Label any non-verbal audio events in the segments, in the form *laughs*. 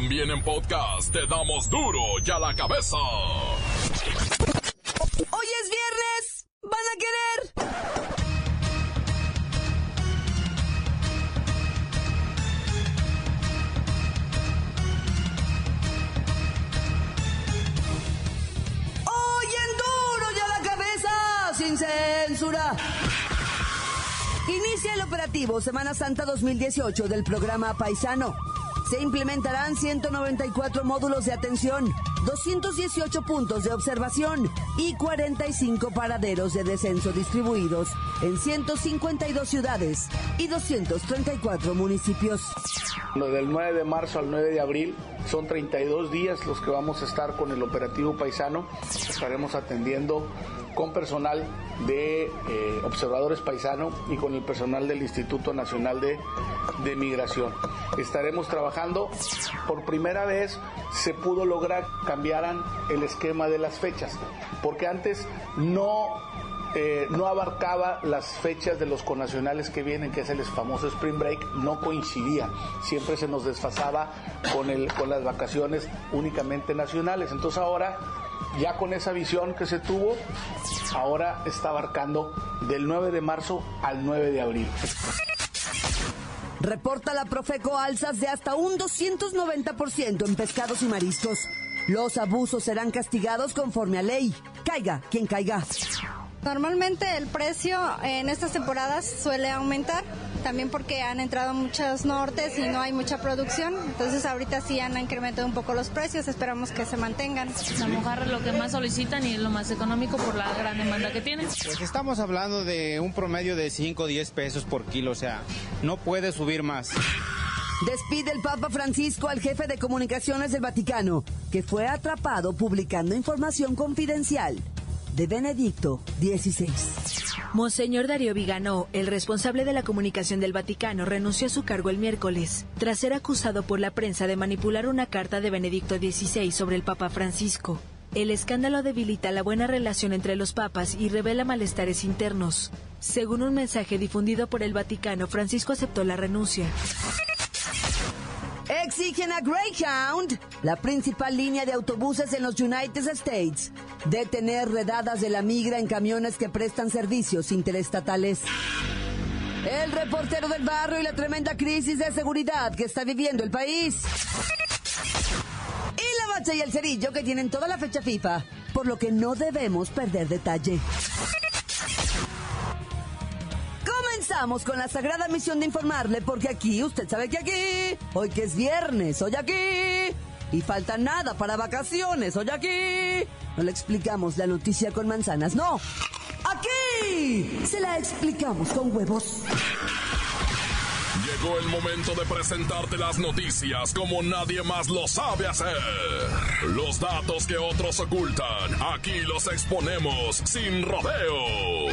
También en podcast te damos duro y a la cabeza. Hoy es viernes. ¿Van a querer? Hoy en duro y a la cabeza. Sin censura. Inicia el operativo Semana Santa 2018 del programa Paisano. Se implementarán 194 módulos de atención, 218 puntos de observación y 45 paraderos de descenso distribuidos en 152 ciudades y 234 municipios. Del 9 de marzo al 9 de abril son 32 días los que vamos a estar con el operativo paisano. Estaremos atendiendo con personal de eh, observadores paisano y con el personal del Instituto Nacional de, de Migración. Estaremos trabajando, por primera vez se pudo lograr cambiaran el esquema de las fechas, porque antes no eh, no abarcaba las fechas de los conacionales que vienen, que es el famoso Spring Break, no coincidía. Siempre se nos desfasaba con, el, con las vacaciones únicamente nacionales. Entonces ahora, ya con esa visión que se tuvo, ahora está abarcando del 9 de marzo al 9 de abril. Reporta la Profeco alzas de hasta un 290% en pescados y mariscos. Los abusos serán castigados conforme a ley. Caiga quien caiga. Normalmente el precio en estas temporadas suele aumentar, también porque han entrado muchos nortes y no hay mucha producción, entonces ahorita sí han incrementado un poco los precios, esperamos que se mantengan. La mojarra lo que más solicitan y es lo más económico por la gran demanda que tienen. Pues estamos hablando de un promedio de 5 o 10 pesos por kilo, o sea, no puede subir más. Despide el Papa Francisco al jefe de comunicaciones del Vaticano, que fue atrapado publicando información confidencial de Benedicto XVI. Monseñor Darío Vigano, el responsable de la comunicación del Vaticano, renunció a su cargo el miércoles, tras ser acusado por la prensa de manipular una carta de Benedicto XVI sobre el Papa Francisco. El escándalo debilita la buena relación entre los papas y revela malestares internos. Según un mensaje difundido por el Vaticano, Francisco aceptó la renuncia. Exigen a Greyhound, la principal línea de autobuses en los United States, detener redadas de la migra en camiones que prestan servicios interestatales. El reportero del barrio y la tremenda crisis de seguridad que está viviendo el país. Y la bacha y el cerillo que tienen toda la fecha FIFA, por lo que no debemos perder detalle. Comenzamos con la sagrada misión de informarle, porque aquí, usted sabe que aquí, hoy que es viernes, hoy aquí, y falta nada para vacaciones, hoy aquí, no le explicamos la noticia con manzanas, no, aquí se la explicamos con huevos. Llegó el momento de presentarte las noticias como nadie más lo sabe hacer. Los datos que otros ocultan, aquí los exponemos sin rodeos.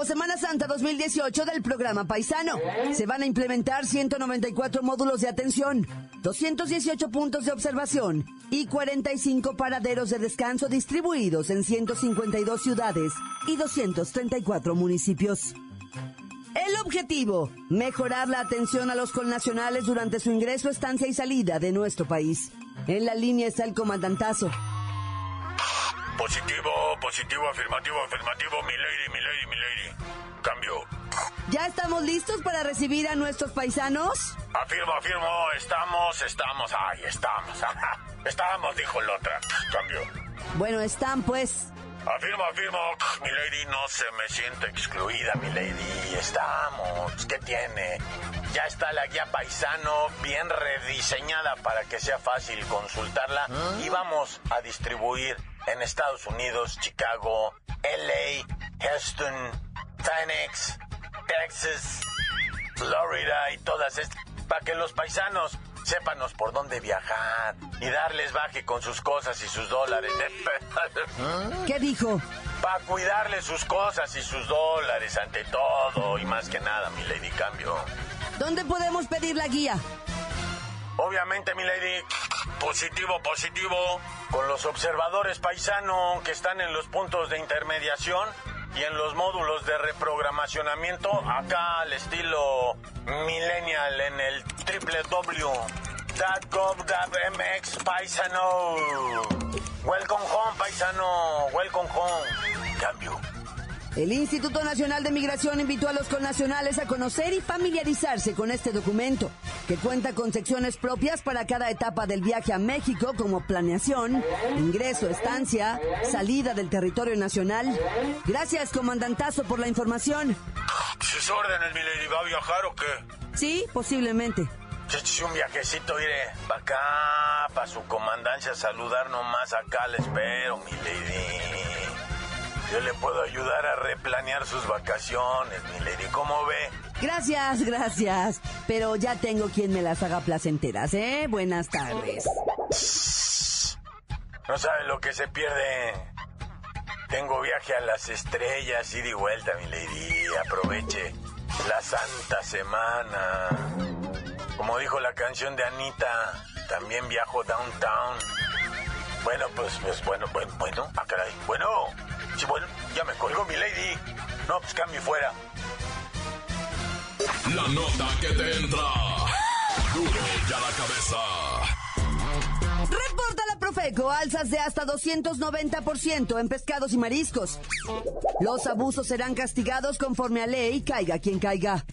Semana Santa 2018 del programa Paisano. Se van a implementar 194 módulos de atención, 218 puntos de observación y 45 paraderos de descanso distribuidos en 152 ciudades y 234 municipios. El objetivo, mejorar la atención a los connacionales durante su ingreso, estancia y salida de nuestro país. En la línea está el comandantazo. Positivo, positivo, afirmativo, afirmativo, mi lady, mi lady, mi lady. Cambio. ¿Ya estamos listos para recibir a nuestros paisanos? Afirmo, afirmo, estamos, estamos, ay, estamos. estamos, dijo el otra. Cambio. Bueno, están pues. Afirmo, afirmo, mi lady no se me siente excluida, mi lady. Estamos. ¿Qué tiene? Ya está la guía paisano bien rediseñada para que sea fácil consultarla y vamos a distribuir en Estados Unidos, Chicago, LA, Houston, Phoenix, Texas, Florida y todas estas para que los paisanos sépanos por dónde viajar y darles baje con sus cosas y sus dólares. *laughs* ¿Qué dijo? Para cuidarles sus cosas y sus dólares ante todo y más que nada, mi lady cambio. ¿Dónde podemos pedir la guía? Obviamente, mi lady, positivo, positivo, con los observadores paisanos que están en los puntos de intermediación y en los módulos de reprogramacionamiento, acá al estilo millennial en el www.gov.mx paisano. Welcome home, paisano, welcome home. Cambio. El Instituto Nacional de Migración invitó a los connacionales a conocer y familiarizarse con este documento, que cuenta con secciones propias para cada etapa del viaje a México, como planeación, ingreso, estancia, salida del territorio nacional. Gracias, comandantazo, por la información. ¿Sus órdenes, mi lady, va a viajar o qué? Sí, posiblemente. Échese un viajecito, iré para acá, para su comandancia, saludar nomás acá, le espero, mi lady. Yo le puedo ayudar a replanear sus vacaciones, mi lady. ¿Cómo ve? Gracias, gracias. Pero ya tengo quien me las haga placenteras, ¿eh? Buenas tardes. No sabe lo que se pierde. Tengo viaje a las estrellas, ida y vuelta, mi lady. Aproveche la santa semana. Como dijo la canción de Anita, también viajo downtown. Bueno, pues, pues, bueno, bueno, bueno. Ah, caray. Bueno, sí, bueno, ya me colgó mi lady. No, pues cambio fuera. La nota que te entra. Duro ya la cabeza. Reporta la Profeco alzas de hasta 290% en pescados y mariscos. Los abusos serán castigados conforme a ley, caiga quien caiga.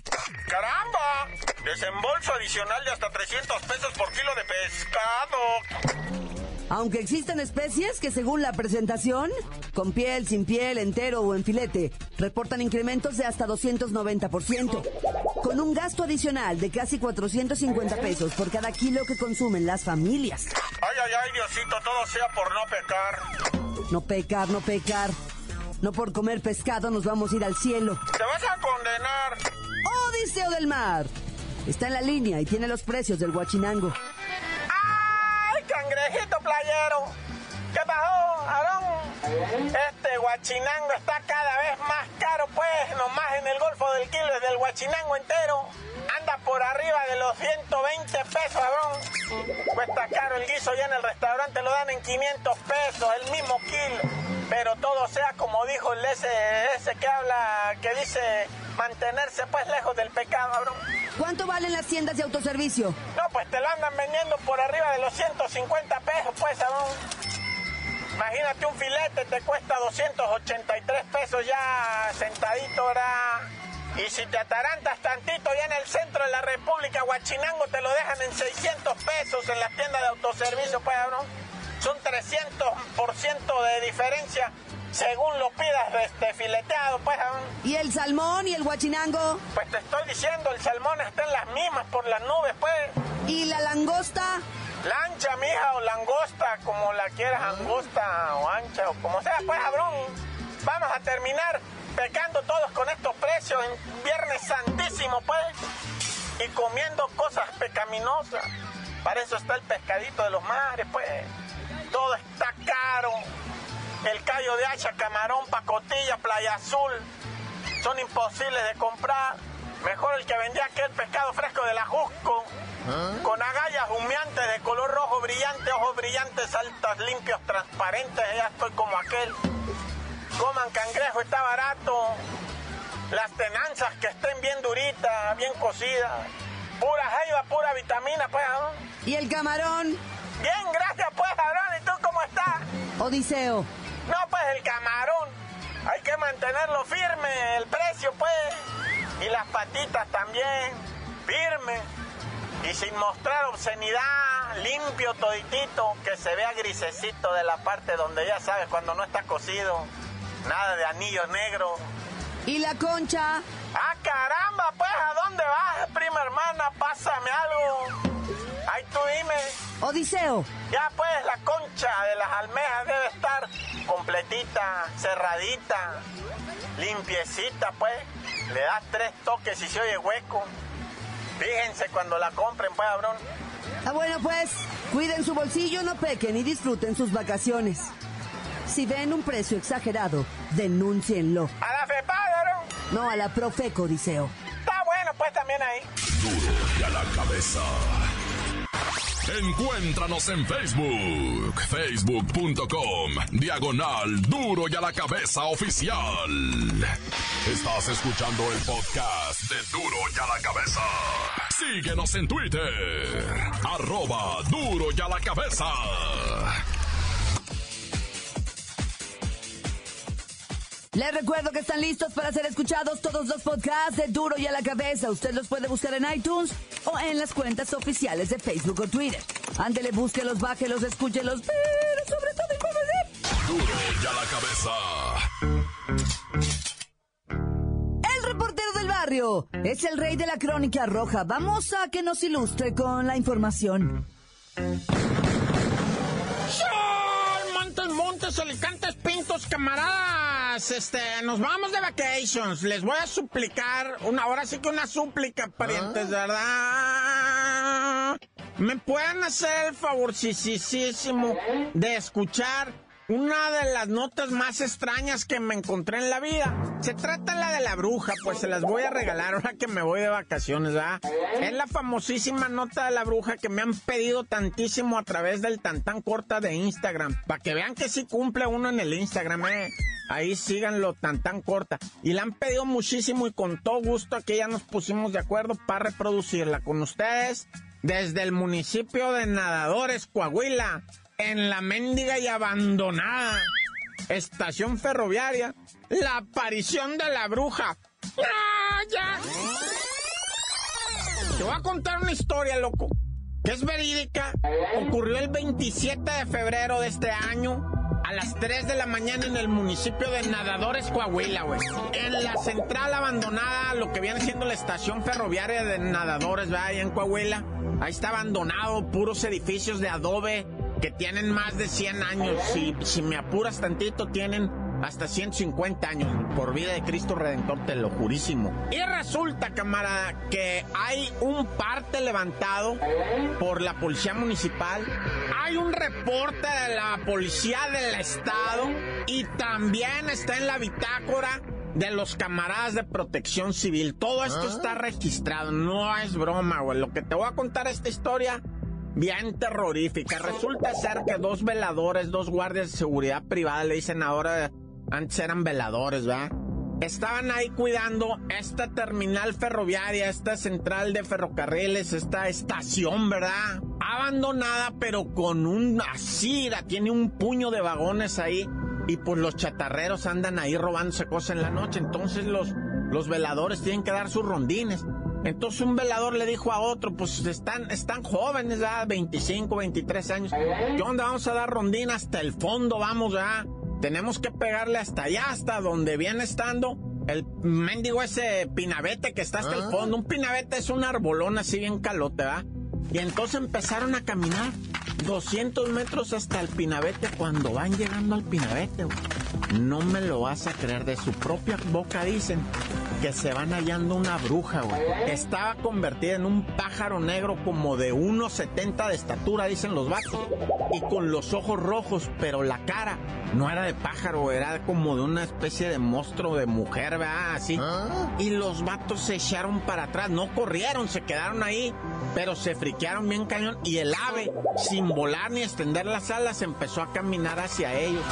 ¡Caramba! Desembolso adicional de hasta 300 pesos por kilo de pescado. Aunque existen especies que según la presentación, con piel, sin piel, entero o en filete, reportan incrementos de hasta 290%, con un gasto adicional de casi 450 pesos por cada kilo que consumen las familias. Ay, ay, ay, Diosito, todo sea por no pecar. No pecar, no pecar. No por comer pescado nos vamos a ir al cielo. ¡Te vas a condenar! Odiseo del Mar. Está en la línea y tiene los precios del guachinango. ¿Qué pasó, Aarón? Este guachinango está cada vez más caro, pues, nomás en el Golfo del Kilo, es del guachinango entero. Anda por arriba de los 120 pesos, Aarón. Cuesta caro el guiso, ya en el restaurante lo dan en 500 pesos, el mismo kilo. Pero todo sea como dijo el ese, ese que habla, que dice mantenerse pues lejos del pecado, Aarón. ¿Cuánto valen las tiendas de autoservicio? No, pues te lo andan vendiendo por arriba de los 150 pesos, pues, Aarón. Imagínate un filete, te cuesta 283 pesos ya sentadito, ¿verdad? Y si te atarantas tantito ya en el centro de la República, Huachinango, te lo dejan en 600 pesos en las tiendas de autoservicio, pues, ¿no? Son 300% de diferencia según lo pidas este, fileteado, pues. ¿no? ¿Y el salmón y el guachinango? Pues te estoy diciendo, el salmón está en las mismas por las nubes, pues. ¿Y la langosta? Lancha, mija, o langosta, como la quieras, angosta o ancha, o como sea, pues, cabrón. Vamos a terminar pecando todos con estos precios en Viernes Santísimo, pues. Y comiendo cosas pecaminosas. Para eso está el pescadito de los mares, pues. Todo está caro. El callo de hacha, camarón, pacotilla, playa azul. Son imposibles de comprar. Mejor el que vendía aquel pescado fresco de la Jusco. Con agallas humeantes de color rojo brillante, ojos brillantes, altas, limpios, transparentes. Ya estoy como aquel. Coman cangrejo, está barato. Las tenanzas que estén bien duritas, bien cocidas. Pura jaiba, pura vitamina, pues. ¿no? ¿Y el camarón? Bien, gracias, pues, Aarón. ¿Y tú cómo estás? Odiseo. No, pues, el camarón. Hay que mantenerlo firme, el precio, pues. Y las patitas también, firme. Y sin mostrar obscenidad, limpio toditito, que se vea grisecito de la parte donde ya sabes cuando no está cocido. Nada de anillos negros. ¿Y la concha? ¡Ah, caramba! Pues, ¿a dónde vas, prima hermana? Pásame algo. Ay, tú dime. Odiseo. Ya, pues, la concha de las almejas debe estar completita, cerradita, limpiecita, pues. Le das tres toques y se oye hueco. Fíjense cuando la compren, pues, cabrón. Ah, bueno, pues, cuiden su bolsillo, no pequen y disfruten sus vacaciones. Si ven un precio exagerado, denúncienlo. A la FEPA, cabrón. No a la Profeco, Odiseo. Está bueno, pues, también a ¿eh? Duro y a la cabeza. Encuéntranos en Facebook, facebook.com, diagonal duro y a la cabeza oficial. Estás escuchando el podcast de duro y a la cabeza. Síguenos en Twitter, arroba duro y a la cabeza. Les recuerdo que están listos para ser escuchados todos los podcasts de Duro y a la Cabeza. Usted los puede buscar en iTunes o en las cuentas oficiales de Facebook o Twitter. Ándele, búsquelos, bájelos, escúchelos, pero sobre todo infórmese. Duro y a la cabeza. El reportero del barrio es el rey de la crónica roja. Vamos a que nos ilustre con la información. Montes, montes, alicantes, pintos, camaradas. Este, nos vamos de vacations. Les voy a suplicar, una, ahora sí que una súplica, parientes, ¿verdad? ¿Me pueden hacer el favorcísimo de escuchar una de las notas más extrañas que me encontré en la vida? Se trata la de la bruja, pues se las voy a regalar ahora que me voy de vacaciones, ¿verdad? Es la famosísima nota de la bruja que me han pedido tantísimo a través del tantán corta de Instagram. Para que vean que sí cumple uno en el Instagram, ¿eh? Ahí síganlo tan tan corta. Y la han pedido muchísimo y con todo gusto aquí ya nos pusimos de acuerdo para reproducirla con ustedes desde el municipio de Nadadores, Coahuila, en la mendiga y abandonada estación ferroviaria, la aparición de la bruja. ¡Ah! Te voy a contar una historia, loco, que es verídica. Ocurrió el 27 de febrero de este año a las 3 de la mañana en el municipio de Nadadores, Coahuila, güey. En la central abandonada, lo que viene siendo la estación ferroviaria de Nadadores, ¿verdad? En Coahuila. Ahí está abandonado, puros edificios de adobe que tienen más de 100 años. Si, si me apuras tantito, tienen hasta 150 años. Por vida de Cristo Redentor, te lo jurísimo. Y resulta, camarada, que hay un parte levantado por la policía municipal. Hay un reporte de la policía del estado. Y también está en la bitácora de los camaradas de protección civil. Todo esto está registrado. No es broma, güey. Lo que te voy a contar esta historia bien terrorífica. Resulta ser que dos veladores, dos guardias de seguridad privada, le dicen ahora, antes eran veladores, ¿verdad? Estaban ahí cuidando esta terminal ferroviaria, esta central de ferrocarriles, esta estación, ¿verdad? Abandonada, pero con un asira, tiene un puño de vagones ahí. Y pues los chatarreros andan ahí robándose cosas en la noche. Entonces los, los veladores tienen que dar sus rondines. Entonces un velador le dijo a otro, pues están, están jóvenes, ¿verdad? 25, 23 años. ¿Qué onda? Vamos a dar rondín hasta el fondo, vamos, ¿verdad? Tenemos que pegarle hasta allá, hasta donde viene estando el mendigo ese pinabete que está hasta el fondo. Un pinabete es un arbolón así bien calote, ¿verdad? Y entonces empezaron a caminar 200 metros hasta el pinabete. Cuando van llegando al pinabete, güey, no me lo vas a creer. De su propia boca dicen que se van hallando una bruja, güey. Estaba convertida en un pájaro negro como de 1,70 de estatura, dicen los vatos. Y con los ojos rojos, pero la cara no era de pájaro, era como de una especie de monstruo de mujer, ¿verdad? Así. Y los vatos se echaron para atrás, no corrieron, se quedaron ahí, pero se friquearon bien cañón. Y el ave, sin volar ni extender las alas, empezó a caminar hacia ellos.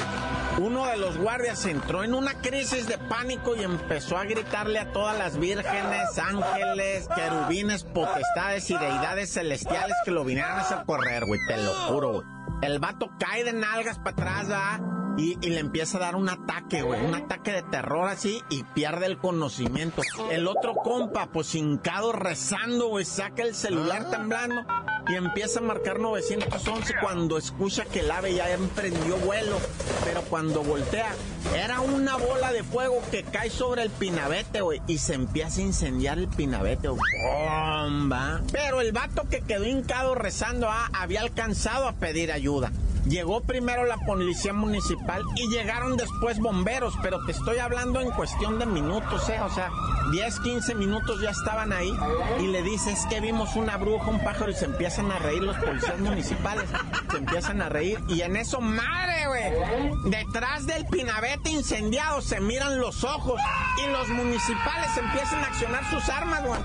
Uno de los guardias entró en una crisis de pánico y empezó a gritarle a todas las vírgenes, ángeles, querubines, potestades y deidades celestiales que lo vinieran a hacer correr, güey, te lo juro, güey. El vato cae de nalgas para atrás, ¿verdad? Y, y, le empieza a dar un ataque, güey, un ataque de terror así y pierde el conocimiento. El otro compa, pues hincado rezando, güey, saca el celular temblando y empieza a marcar 911 cuando escucha que el ave ya emprendió vuelo. Pero cuando voltea, era una bola de fuego que cae sobre el pinabete, güey, y se empieza a incendiar el pinabete, güey. ¡Bomba! Pero el vato que quedó hincado rezando, ah, había alcanzado a pedir ayuda. Llegó primero la policía municipal y llegaron después bomberos, pero te estoy hablando en cuestión de minutos, ¿eh? O sea, 10, 15 minutos ya estaban ahí y le dices que vimos una bruja, un pájaro y se empiezan a reír los policías municipales. Se empiezan a reír y en eso, madre, güey. Detrás del pinabete incendiado se miran los ojos y los municipales empiezan a accionar sus armas, güey.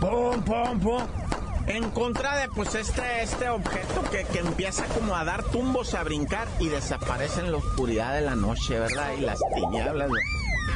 pum, pum, pum. En contra de pues este, este objeto que, que empieza como a dar tumbos, a brincar y desaparece en la oscuridad de la noche, ¿verdad? Y las tinieblas.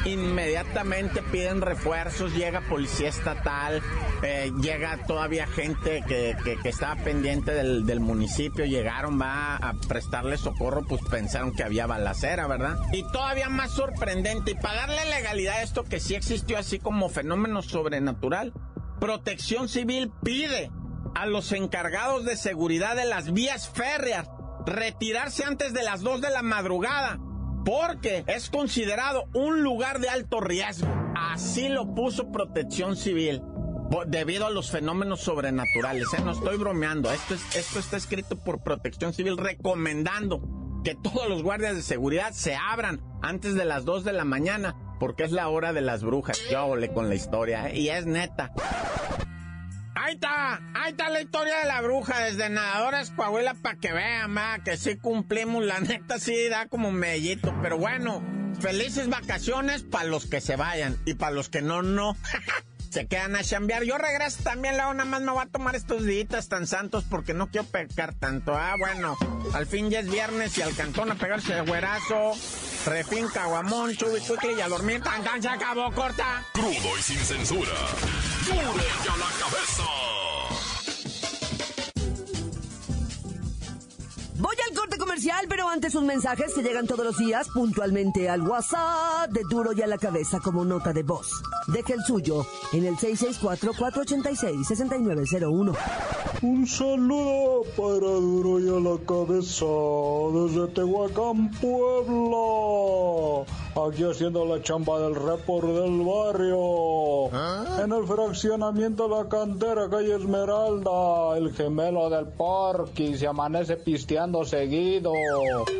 Inmediatamente piden refuerzos, llega policía estatal, eh, llega todavía gente que, que, que estaba pendiente del, del, municipio, llegaron va a prestarle socorro, pues pensaron que había balacera, ¿verdad? Y todavía más sorprendente, y para darle legalidad a esto que sí existió así como fenómeno sobrenatural, Protección Civil pide a los encargados de seguridad de las vías férreas retirarse antes de las 2 de la madrugada porque es considerado un lugar de alto riesgo. Así lo puso Protección Civil debido a los fenómenos sobrenaturales. ¿eh? No estoy bromeando. Esto, es, esto está escrito por Protección Civil recomendando que todos los guardias de seguridad se abran antes de las 2 de la mañana porque es la hora de las brujas. Yo hablé con la historia ¿eh? y es neta. Ahí está, ahí está la historia de la bruja desde Nadadores Coahuila para que vean, ma, que sí cumplimos, la neta sí da como mellito, pero bueno, felices vacaciones para los que se vayan y para los que no, no. *laughs* se quedan a chambear. Yo regreso también, luego nada más me voy a tomar estos días tan santos porque no quiero pecar tanto. Ah, bueno, al fin ya es viernes y al cantón a pegarse de güerazo. Refín, caguamón, chubi, y a dormir. Tan, tan, se acabó, corta. Crudo y sin censura. ¡Duro y a la cabeza! Voy al corte comercial, pero antes sus mensajes que llegan todos los días puntualmente al WhatsApp de Duro y a la cabeza como nota de voz. Deje el suyo en el 664-486-6901. Un saludo para Duro y a la cabeza desde Tehuacán, Puebla. Aquí haciendo la chamba del report del barrio. En el fraccionamiento La Cantera, calle Esmeralda. El gemelo del Porky se amanece pisteando seguido.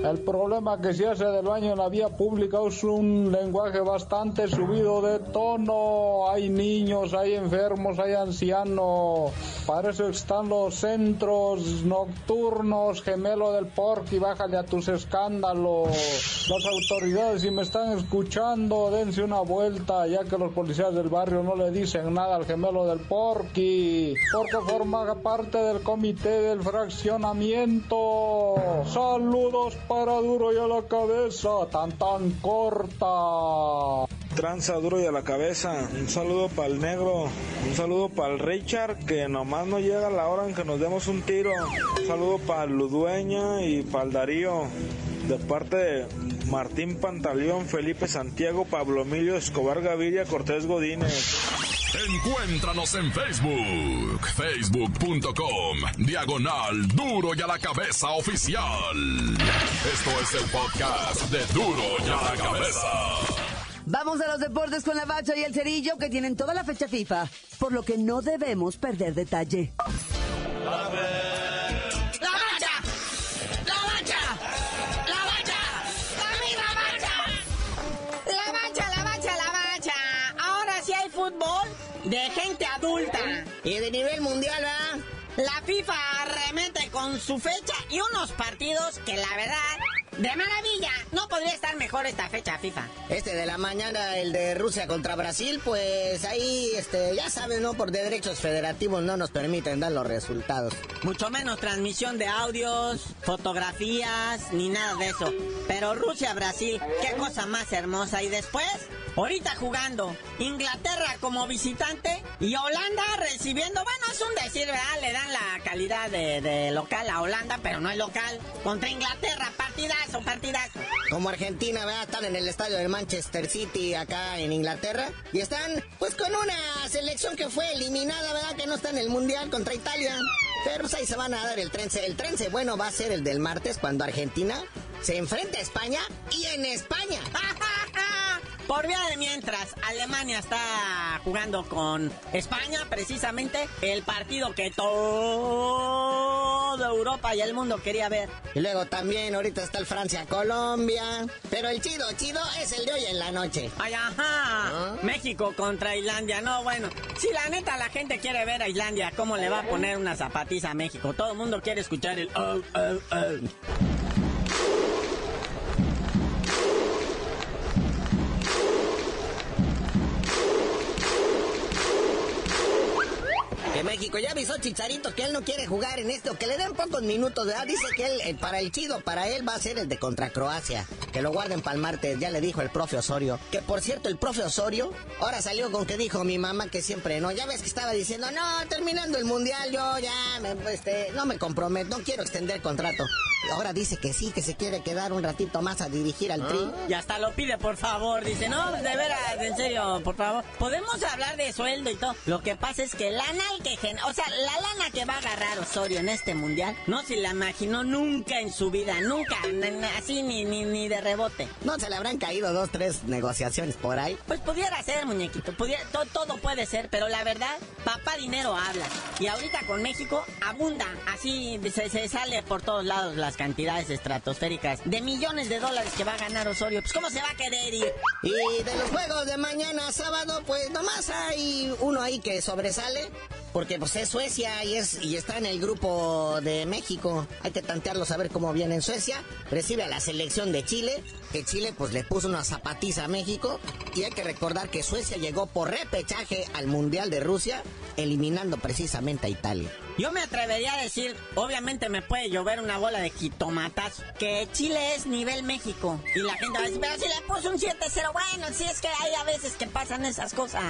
El problema que se hace del baño en la vía pública es un lenguaje bastante subido de tono. Hay niños, hay enfermos, hay ancianos. Para eso están los centros nocturnos. Gemelo del Porky, bájale a tus escándalos. Las autoridades, si me están escuchando, dense una vuelta, ya que los policías del barrio no le dicen nada al gemelo del Porky, porque forma parte del comité del fraccionamiento. Saludos para Duro y a la cabeza, tan tan corta. Tranza duro y a la cabeza. Un saludo para el negro. Un saludo para el Richard, que nomás no llega la hora en que nos demos un tiro. Un saludo para el Ludueña y para el Darío. De parte de Martín Pantaleón, Felipe Santiago, Pablo Emilio Escobar Gaviria, Cortés Godínez. Encuéntranos en Facebook, facebook.com, diagonal duro y a la cabeza oficial. Esto es el podcast de duro y a la cabeza. Vamos a los deportes con la bacha y el cerillo que tienen toda la fecha FIFA, por lo que no debemos perder detalle. de La FIFA remete con su fecha y unos partidos que la verdad, de maravilla, no podría estar mejor esta fecha FIFA. Este de la mañana, el de Rusia contra Brasil, pues ahí, este, ya saben, ¿no? Por derechos federativos no nos permiten dar los resultados. Mucho menos transmisión de audios, fotografías, ni nada de eso. Pero Rusia-Brasil, qué cosa más hermosa. Y después, Ahorita jugando Inglaterra como visitante y Holanda recibiendo, bueno, es un decir, ¿verdad? Le dan la calidad de, local a Holanda, pero no es local. Contra Inglaterra, partidazo, partidazo. Como Argentina, ¿verdad? Están en el estadio del Manchester City acá en Inglaterra y están pues con una selección que fue eliminada, ¿verdad? Que no está en el Mundial contra Italia. Pero pues ahí se van a dar el trense. El trense bueno va a ser el del martes cuando Argentina se enfrenta a España y en España. *laughs* Por vía de mientras, Alemania está jugando con España, precisamente el partido que toda Europa y el mundo quería ver. Y luego también ahorita está el Francia-Colombia. Pero el chido, chido es el de hoy en la noche. Ay, ajá. ¿Ah? México contra Islandia. No, bueno. Si la neta la gente quiere ver a Islandia, ¿cómo le va a poner una zapatiza a México? Todo el mundo quiere escuchar el... Oh, oh, oh. Ya avisó Chicharito que él no quiere jugar en esto, que le den pocos minutos, ¿verdad? Dice que él, eh, para el chido, para él va a ser el de contra Croacia. Que lo guarden para el martes, ya le dijo el profe Osorio. Que por cierto, el profe Osorio ahora salió con que dijo mi mamá que siempre no. Ya ves que estaba diciendo, no, terminando el mundial, yo ya me, este, no me comprometo, no quiero extender el contrato. Ahora dice que sí, que se quiere quedar un ratito más a dirigir al tri. Y hasta lo pide, por favor. Dice, no, de veras, en serio, por favor. Podemos hablar de sueldo y todo. Lo que pasa es que lana que genera, o sea, la lana que va a agarrar Osorio en este mundial, no se la imaginó nunca en su vida, nunca, así ni, ni, ni de rebote. ¿No se le habrán caído dos, tres negociaciones por ahí? Pues pudiera ser, muñequito, pudiera, todo puede ser, pero la verdad, papá dinero habla. Y ahorita con México abunda, así se, se sale por todos lados las cantidades estratosféricas de millones de dólares que va a ganar Osorio. Pues, ¿cómo se va a querer ir? Y de los juegos de mañana sábado, pues nomás hay uno ahí que sobresale. Porque pues es Suecia y es y está en el grupo de México. Hay que tantearlo a ver cómo viene en Suecia. Recibe a la selección de Chile. Que Chile pues le puso una zapatiza a México. Y hay que recordar que Suecia llegó por repechaje al Mundial de Rusia, eliminando precisamente a Italia. Yo me atrevería a decir, obviamente me puede llover una bola de jitomatas, que Chile es nivel México. Y la gente va a decir, pero si le puso un 7-0, bueno, si es que hay a veces que pasan esas cosas.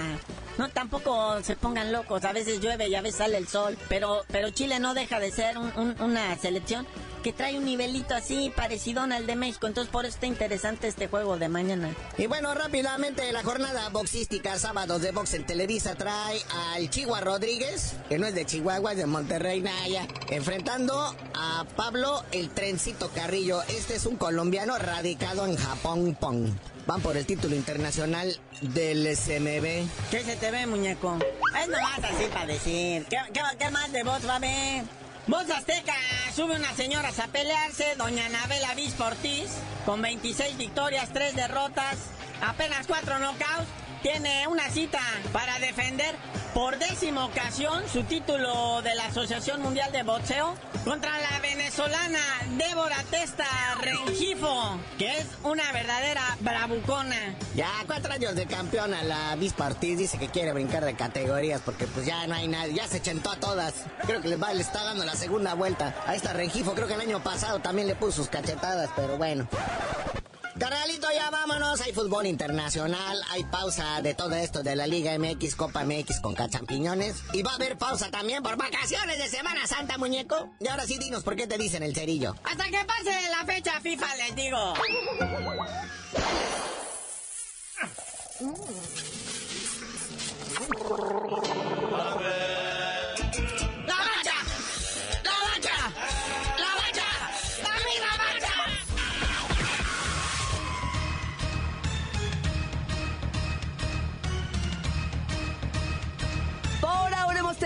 No, tampoco se pongan locos. A veces llueve y a veces sale el sol. Pero, pero Chile no deja de ser una selección que trae un nivelito así parecido al de México. Entonces por eso está interesante este juego de mañana. Y bueno, rápidamente la jornada boxística sábados de box en Televisa trae al Chihuahua Rodríguez, que no es de Chihuahua, es de Monterrey Naya, enfrentando a Pablo el Trencito Carrillo. Este es un colombiano radicado en Japón Pong. Van por el título internacional del SMB. ¿Qué se te ve, muñeco? Es nomás así para decir. ¿Qué, qué más de voz va a ver? Voz Azteca sube unas señoras a pelearse. Doña Anabela Ortiz, con 26 victorias, 3 derrotas, apenas 4 knockouts, tiene una cita para defender por décima ocasión su título de la Asociación Mundial de Boxeo contra la venezolana Débora Testa Rengifo, que es una verdadera bravucona. Ya cuatro años de campeona, la Vispa Ortiz dice que quiere brincar de categorías porque pues ya no hay nadie, ya se chentó a todas. Creo que le, va, le está dando la segunda vuelta a esta Rengifo, creo que el año pasado también le puso sus cachetadas, pero bueno. Carnalito, ya vámonos. Hay fútbol internacional, hay pausa de todo esto de la Liga MX, Copa MX con cachampiñones. Y va a haber pausa también por vacaciones de Semana Santa, muñeco. Y ahora sí, dinos por qué te dicen el cerillo. Hasta que pase la fecha FIFA, les digo. *laughs*